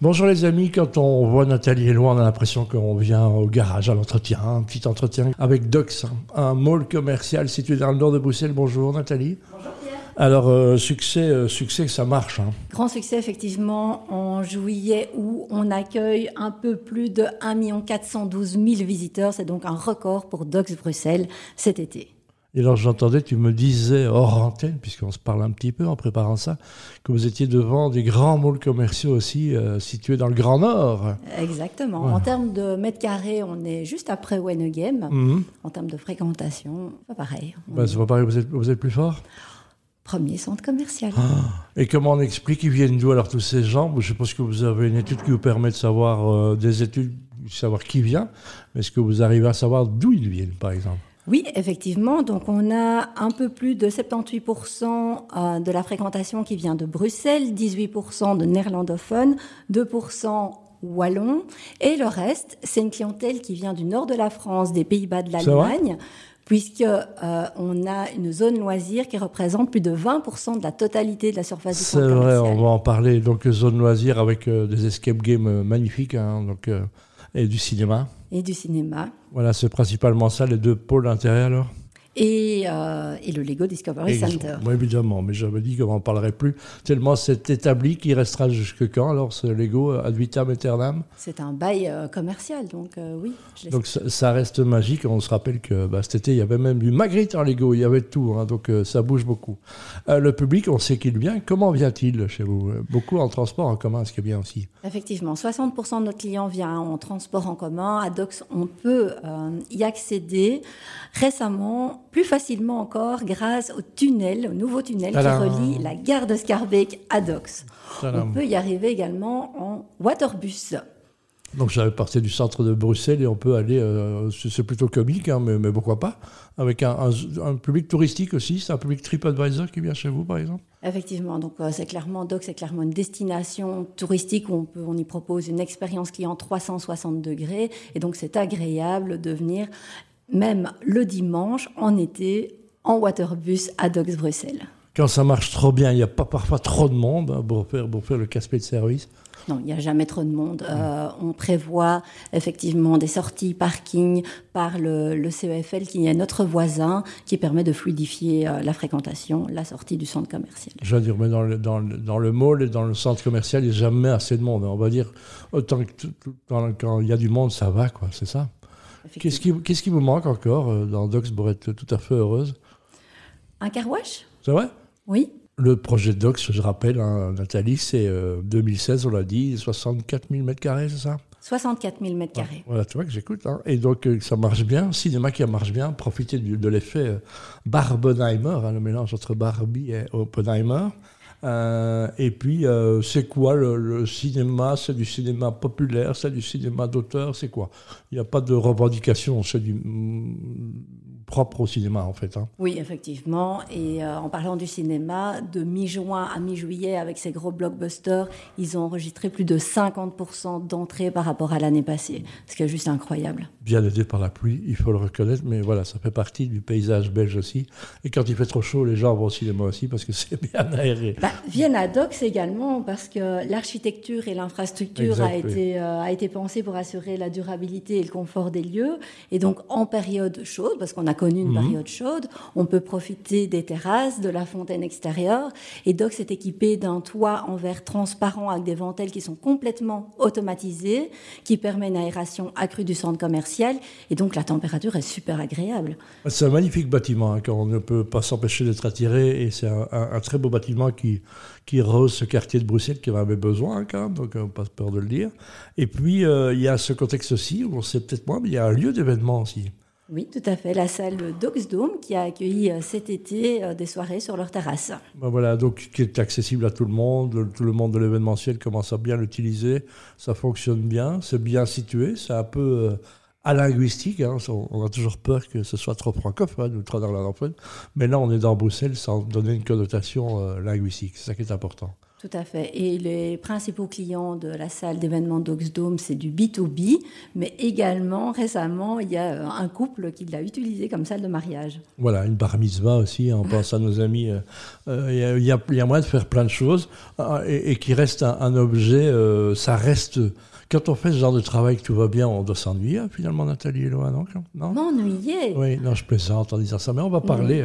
Bonjour les amis, quand on voit Nathalie et loin, on a l'impression qu'on vient au garage à l'entretien, un petit entretien avec Dox, un mall commercial situé dans le nord de Bruxelles. Bonjour Nathalie. Bonjour Pierre. Alors, euh, succès, euh, succès, ça marche. hein. Grand succès effectivement en juillet où on accueille un peu plus de 1 412 000 visiteurs. C'est donc un record pour Docs Bruxelles cet été. Et alors j'entendais, tu me disais hors antenne, puisqu'on se parle un petit peu en préparant ça, que vous étiez devant des grands malls commerciaux aussi euh, situés dans le Grand Nord. Exactement. Voilà. En termes de mètres carrés, on est juste après Wenegem. Mhm. En termes de fréquentation, pas pareil. Bah, est c'est pas pareil, vous êtes, vous êtes plus fort Premier centre commercial. Et comment on explique qu'ils viennent d'où alors tous ces gens? Je suppose que vous avez une étude qui vous permet de savoir euh, des études, de savoir qui vient, mais est-ce que vous arrivez à savoir d'où ils viennent par exemple? Oui, effectivement. Donc, on a un peu plus de 78% euh, de la fréquentation qui vient de Bruxelles, 18% de néerlandophones, 2% wallons. Et le reste, c'est une clientèle qui vient du nord de la France, des Pays-Bas, de l'Allemagne. Puisque euh, on a une zone loisir qui représente plus de 20% de la totalité de la surface du C'est vrai, commercial. on va en parler. Donc zone loisir avec euh, des escape games magnifiques hein, donc, euh, et du cinéma. Et du cinéma. Voilà, c'est principalement ça, les deux pôles d'intérêt alors? Et, euh, et le Lego Discovery Exact. Center. Oui, évidemment, mais j'avais dit qu'on n'en parlerait plus. Tellement c'est établi qu'il restera jusque quand alors ce Lego euh, ad vitam aeternam? C'est un bail euh, commercial, donc oui. je Donc ça, ça reste magique. On se rappelle que bah, cet été, il y avait même du Magritte en Lego, il y avait tout. hein, donc ça bouge beaucoup. Le public, on sait qu'il vient. Comment vient-il chez vous? Beaucoup en transport en commun, ce qui est bien aussi. Effectivement, 60% de nos clients viennent en transport en commun. À Dox, on peut euh, y accéder récemment, plus facilement encore, grâce au tunnel, au nouveau tunnel Tadam. qui relie la gare de Scarbeck à Dox. Tadam. On peut y arriver également en waterbus. Donc j'avais parti du centre de Bruxelles et on peut aller, euh, c'est plutôt comique, hein, mais, mais pourquoi pas, avec un, un- un public touristique aussi. C'est un public TripAdvisor qui vient chez vous, par exemple Effectivement, donc euh, c'est clairement Dox, c'est clairement une destination touristique où on, peut, on y propose une expérience client 360 degrés et donc c'est agréable de venir même le dimanche en été en waterbus à Dox Bruxelles. Quand ça marche trop bien, il n'y a pas parfois trop de monde hein, pour, faire, pour faire le casse-pied de service. Non, il n'y a jamais trop de monde. Euh, on prévoit effectivement des sorties parking par le, le CEFL qui est notre voisin qui permet de fluidifier euh, la fréquentation, la sortie du centre commercial. Je veux dire, mais dans le, dans, le, dans le mall et dans le centre commercial, il n'y a jamais assez de monde. On va dire, autant que quand il y a du monde, ça va, quoi, c'est ça? Qu'est-ce qui, vous manque encore euh, dans Docs pour être tout à fait heureuse? Un car wash? C'est vrai? Oui. Le projet Docs, je rappelle, hein, Nathalie, c'est euh, 2016, on l'a dit, 64 000 mètres carrés, c'est ça? 64 000 mètres carrés. Voilà, tu vois que j'écoute. hein. Et donc, euh, ça marche bien. Cinéma qui marche bien. Profitez du- de l'effet euh, Barbenheimer, hein, le mélange entre Barbie et Oppenheimer. Euh, et puis, euh, c'est quoi le, le cinéma? C'est du cinéma populaire, c'est du cinéma d'auteur, c'est quoi? Il n'y a pas de revendication, c'est du propre au cinéma, en fait. hein. Oui, effectivement. Et euh, en parlant du cinéma, de mi-juin à mi-juillet, avec ces gros blockbusters, ils ont enregistré plus de 50% d'entrées par rapport à l'année passée. Ce qui est juste incroyable. Bien aidé par la pluie, il faut le reconnaître, mais voilà, ça fait partie du paysage belge aussi. Et quand il fait trop chaud, les gens vont au cinéma aussi parce que c'est bien aéré. Bah, viennent à Dox également parce que l'architecture et l'infrastructure a été, euh, a été pensée pour assurer la durabilité et le confort des lieux. Et donc, en période chaude, parce qu'on a connu une Mhm. période chaude, on peut profiter des terrasses, de la fontaine extérieure. Et Dox est équipé d'un toit en verre transparent avec des ventelles qui sont complètement automatisées, qui permet une aération accrue du centre commercial. Et donc, la température est super agréable. C'est un magnifique bâtiment, hein, qu'on ne peut pas s'empêcher d'être attiré, et c'est un, un- un très beau bâtiment qui, qui rehausse ce quartier de Bruxelles qui en avait besoin, hein, quand même, donc on n'a pas peur de le dire. Et puis, euh, il y a ce contexte aussi, on sait peut-être moins, mais il y a un lieu d'événement aussi. Oui, tout à fait. La salle Dox Dome qui a accueilli euh, cet été euh, des soirées sur leur terrasse. Ben voilà, donc qui est accessible à tout le monde, tout le monde de l'événementiel commence à bien l'utiliser, ça fonctionne bien, c'est bien situé, c'est un peu euh, à linguistique, hein, on a toujours peur que ce soit trop francophone ou trop néerlandophone, mais là on est dans Bruxelles sans donner une connotation euh, linguistique, c'est ça qui est important. Tout à fait. Et les principaux clients de la salle d'événements Doxdome, c'est du B2B, mais également récemment, il y a euh, un couple qui l'a utilisé comme salle de mariage. Voilà, une bar mitzvah aussi, on pense à nos amis. Euh, euh, il y, a, moyen de faire plein de choses et, qui reste un, objet, ça reste. Quand on fait ce genre de travail que tout va bien, on doit s'ennuyer finalement, Nathalie et Loa, non? M'ennuyer? Oui, non, je plaisante en disant ça, mais on va parler.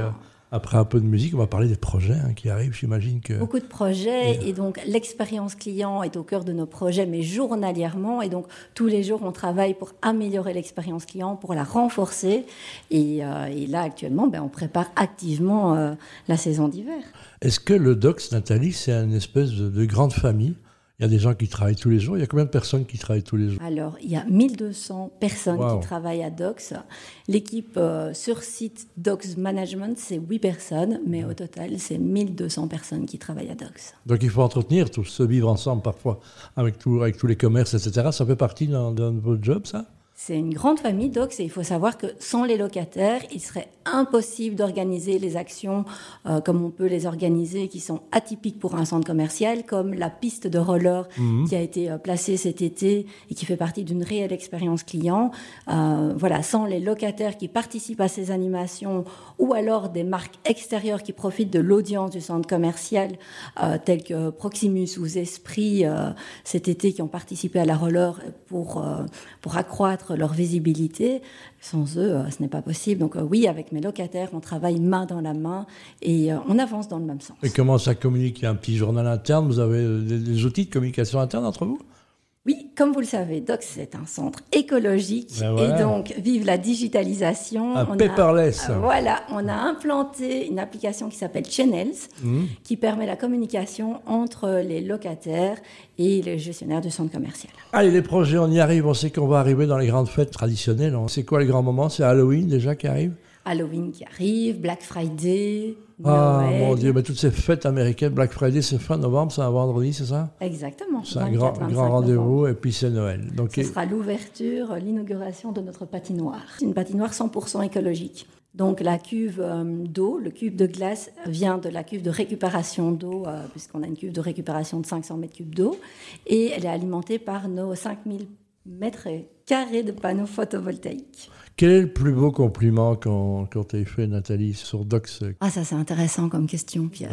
Après un peu de musique, on va parler des projets hein, qui arrivent, j'imagine que... Beaucoup de projets, et, donc l'expérience client est au cœur de nos projets, mais journalièrement, et donc tous les jours, on travaille pour améliorer l'expérience client, pour la renforcer, et, euh, là, actuellement, ben, on prépare activement euh, la saison d'hiver. Est-ce que le DOCS, Nathalie, c'est une espèce de grande famille? Il y a des gens qui travaillent tous les jours. Il y a combien de personnes qui travaillent tous les jours? Alors, il y a 1200 personnes qui travaillent à DOCS. L'équipe euh, sur site DOCS Management, c'est 8 personnes, mais au total, c'est 1200 personnes qui travaillent à DOCS. Donc, il faut entretenir, tout se vivre ensemble parfois avec, tout, avec tous les commerces, etc. Ça fait partie de votre job, ça? C'est une grande famille DOCS et il faut savoir que sans les locataires, il serait impossible d'organiser les actions euh, comme on peut les organiser qui sont atypiques pour un centre commercial, comme la piste de roller mhm. qui a été euh, placée cet été et qui fait partie d'une réelle expérience client. Euh, voilà, sans les locataires qui participent à ces animations ou alors des marques extérieures qui profitent de l'audience du centre commercial, telles que Proximus ou Esprit cet été qui ont participé à la roller pour, pour accroître leur visibilité. Sans eux, euh, ce n'est pas possible. Donc euh, oui, avec mes locataires, on travaille main dans la main et euh, on avance dans le même sens. Et comment ça communique? Il un petit journal interne Vous avez des outils de communication interne entre vous? Oui, comme vous le savez, DOCS, c'est un centre écologique ben et donc vive la digitalisation. Un paperless. voilà, on a implanté une application qui s'appelle Channels mmh. qui permet la communication entre les locataires et les gestionnaires du centre commercial. Allez, les projets, on y arrive. On sait qu'on va arriver dans les grandes fêtes traditionnelles. C'est quoi les grands moments C'est Halloween déjà qui arrive? Halloween qui arrive, Black Friday. Ah mon Dieu, mais toutes ces fêtes américaines, Black Friday c'est fin novembre, c'est un vendredi, c'est ça? Exactement. C'est un grand, grand rendez-vous et puis c'est Noël. Donc, Ce sera l'ouverture, l'inauguration de notre patinoire. C'est une patinoire 100% écologique. Donc la cuve euh, d'eau, le cube de glace vient de la cuve de récupération d'eau, euh, puisqu'on a une cuve de récupération de 500 mètres cubes d'eau, et elle est alimentée par nos 5000 mètres carrés de panneaux photovoltaïques. Quel est le plus beau compliment quand, quand tu as fait, Nathalie, sur Docs? Ah, ça c'est intéressant comme question, Pierre.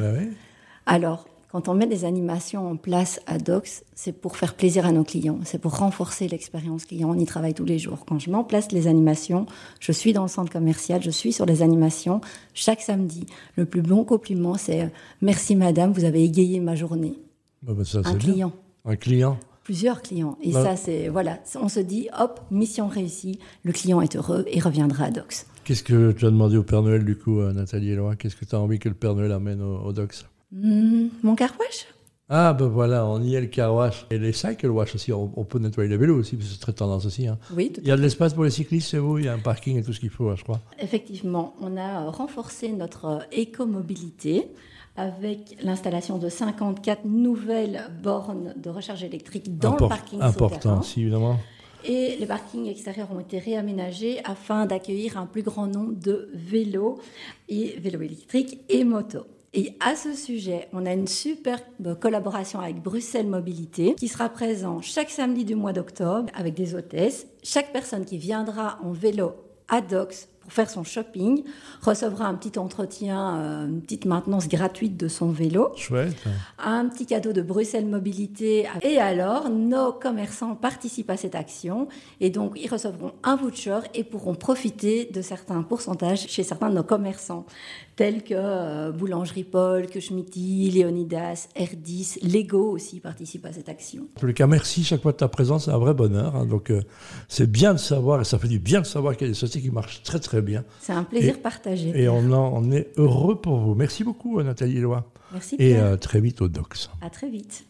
Alors, quand on met des animations en place à Docs, c'est pour faire plaisir à nos clients, c'est pour renforcer l'expérience client. On y travaille tous les jours. Quand je mets en place les animations, je suis dans le centre commercial, je suis sur les animations chaque samedi. Le plus bon compliment, c'est euh, merci madame, vous avez égayé ma journée. Bah, bah, un client. Un client plusieurs clients. Et bah. ça, c'est voilà, on se dit, hop, mission réussie, le client est heureux et reviendra à Docs. Qu'est-ce que tu as demandé au Père Noël, du coup, Nathalie Eloi Qu'est-ce que tu as envie que le Père Noël amène au, Docs? Hmm, Mon carouage ah ben voilà, on y est le carouage. Et les cycle wash aussi, on, peut nettoyer les vélos aussi, parce que c'est très tendance aussi. Hein. Oui, Il y a de l'espace pour les cyclistes, c'est vous Il y a un parking et tout ce qu'il faut, je crois. Effectivement, on a renforcé notre écomobilité avec l'installation de 54 nouvelles bornes de recharge électrique dans le parking Important aussi, évidemment. Et les parkings extérieurs ont été réaménagés afin d'accueillir un plus grand nombre de vélos, et vélos électriques et motos. Et à ce sujet, on a une superbe collaboration avec Bruxelles Mobilité qui sera présent chaque samedi du mois d'octobre avec des hôtesses. Chaque personne qui viendra en vélo à Faire son shopping, recevra un petit entretien, euh, une petite maintenance gratuite de son vélo. Chouette. Un petit cadeau de Bruxelles Mobilité. Et alors, nos commerçants participent à cette action et donc ils recevront un voucher et pourront profiter de certains pourcentages chez certains de nos commerçants, tels que euh, Boulangerie Paul, que Schmitty, Léonidas, R10, Lego aussi participent à cette action. En tous les cas, merci chaque fois de ta présence, c'est un vrai bonheur. Hein. donc euh, c'est bien de savoir, et ça fait du bien de savoir qu'il y a des sociétés qui marchent très très bien. C'est un plaisir partagé. Et on, en, est heureux pour vous. Merci beaucoup, Nathalie Eloi. Merci. Et à très vite au DOCS. À très vite.